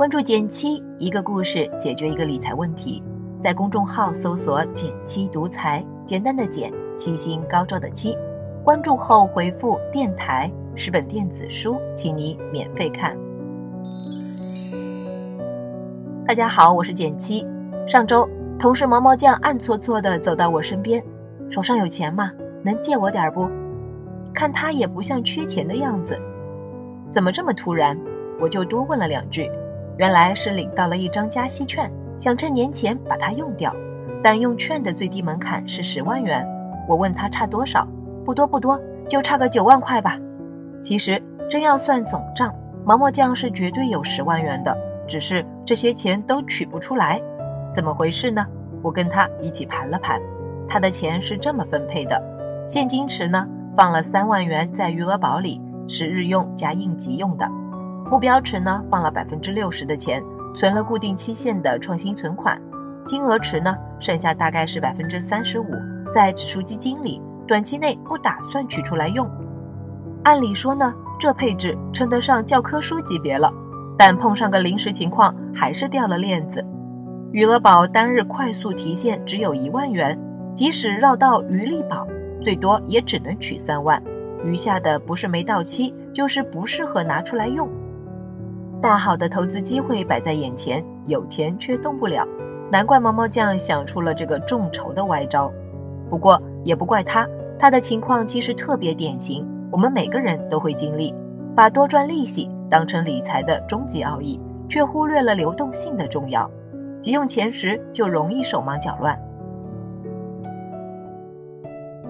关注减七，一个故事解决一个理财问题。在公众号搜索“减七独裁，简单的减，七星高照的七。关注后回复“电台”是本电子书，请你免费看。大家好，我是减七。上周同事毛毛酱暗搓搓的走到我身边，手上有钱吗？能借我点不？看他也不像缺钱的样子，怎么这么突然？我就多问了两句。原来是领到了一张加息券，想趁年前把它用掉，但用券的最低门槛是十万元。我问他差多少，不多不多，就差个九万块吧。其实真要算总账，毛毛酱是绝对有十万元的，只是这些钱都取不出来，怎么回事呢？我跟他一起盘了盘，他的钱是这么分配的：现金池呢放了三万元在余额宝里，是日用加应急用的。目标池呢，放了百分之六十的钱，存了固定期限的创新存款；金额池呢，剩下大概是百分之三十五，在指数基金里，短期内不打算取出来用。按理说呢，这配置称得上教科书级别了，但碰上个临时情况，还是掉了链子。余额宝单日快速提现只有一万元，即使绕到余力宝，最多也只能取三万，余下的不是没到期，就是不适合拿出来用。大好的投资机会摆在眼前，有钱却动不了，难怪毛毛酱想出了这个众筹的歪招。不过也不怪他，他的情况其实特别典型，我们每个人都会经历，把多赚利息当成理财的终极奥义，却忽略了流动性的重要。急用钱时就容易手忙脚乱。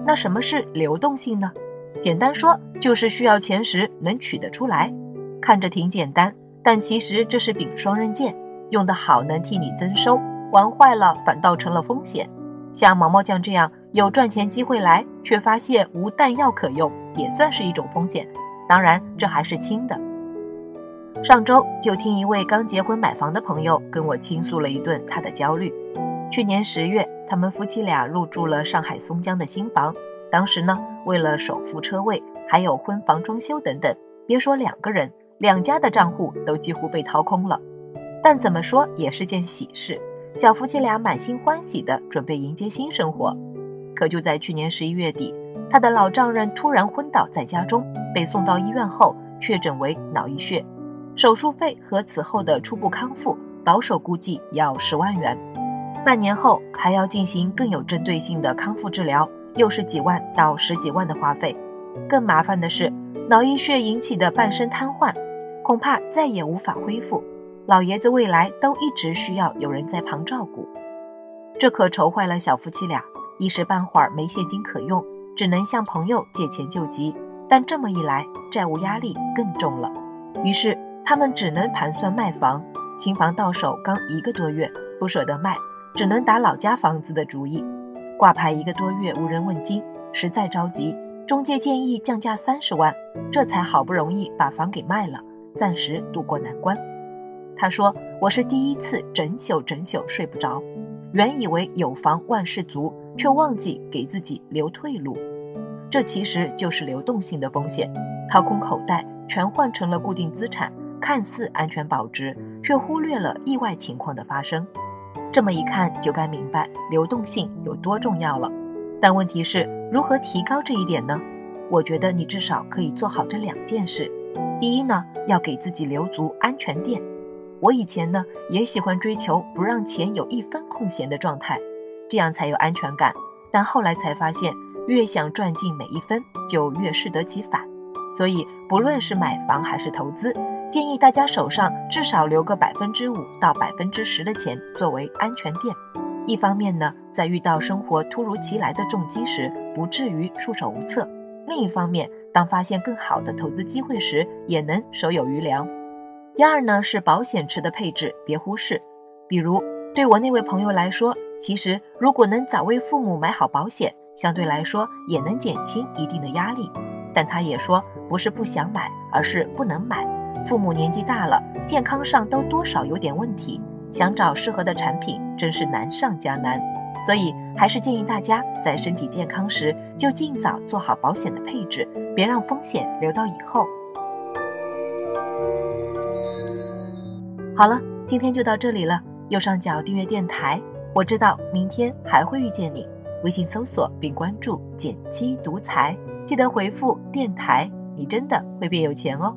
那什么是流动性呢？简单说就是需要钱时能取得出来，看着挺简单。但其实这是柄双刃剑，用得好能替你增收，玩坏了反倒成了风险。像毛毛酱这样有赚钱机会来，却发现无弹药可用，也算是一种风险。当然，这还是轻的。上周就听一位刚结婚买房的朋友跟我倾诉了一顿他的焦虑。去年十月，他们夫妻俩入住了上海松江的新房，当时呢，为了首付车位，还有婚房装修等等，别说两个人。两家的账户都几乎被掏空了，但怎么说也是件喜事。小夫妻俩满心欢喜地准备迎接新生活。可就在去年十一月底，他的老丈人突然昏倒在家中，被送到医院后确诊为脑溢血，手术费和此后的初步康复，保守估计要十万元。半年后还要进行更有针对性的康复治疗，又是几万到十几万的花费。更麻烦的是，脑溢血引起的半身瘫痪。恐怕再也无法恢复，老爷子未来都一直需要有人在旁照顾，这可愁坏了小夫妻俩，一时半会儿没现金可用，只能向朋友借钱救急。但这么一来，债务压力更重了，于是他们只能盘算卖房。新房到手刚一个多月，不舍得卖，只能打老家房子的主意。挂牌一个多月无人问津，实在着急，中介建议降价三十万，这才好不容易把房给卖了。暂时渡过难关，他说：“我是第一次整宿整宿睡不着，原以为有房万事足，却忘记给自己留退路。这其实就是流动性的风险，掏空口袋全换成了固定资产，看似安全保值，却忽略了意外情况的发生。这么一看就该明白流动性有多重要了。但问题是如何提高这一点呢？我觉得你至少可以做好这两件事。”第一呢，要给自己留足安全垫。我以前呢也喜欢追求不让钱有一分空闲的状态，这样才有安全感。但后来才发现，越想赚进每一分，就越适得其反。所以，不论是买房还是投资，建议大家手上至少留个百分之五到百分之十的钱作为安全垫。一方面呢，在遇到生活突如其来的重击时，不至于束手无策；另一方面，当发现更好的投资机会时，也能手有余粮。第二呢，是保险池的配置，别忽视。比如对我那位朋友来说，其实如果能早为父母买好保险，相对来说也能减轻一定的压力。但他也说，不是不想买，而是不能买。父母年纪大了，健康上都多少有点问题，想找适合的产品，真是难上加难。所以，还是建议大家在身体健康时就尽早做好保险的配置，别让风险留到以后。好了，今天就到这里了。右上角订阅电台，我知道明天还会遇见你。微信搜索并关注“减七独裁，记得回复“电台”，你真的会变有钱哦。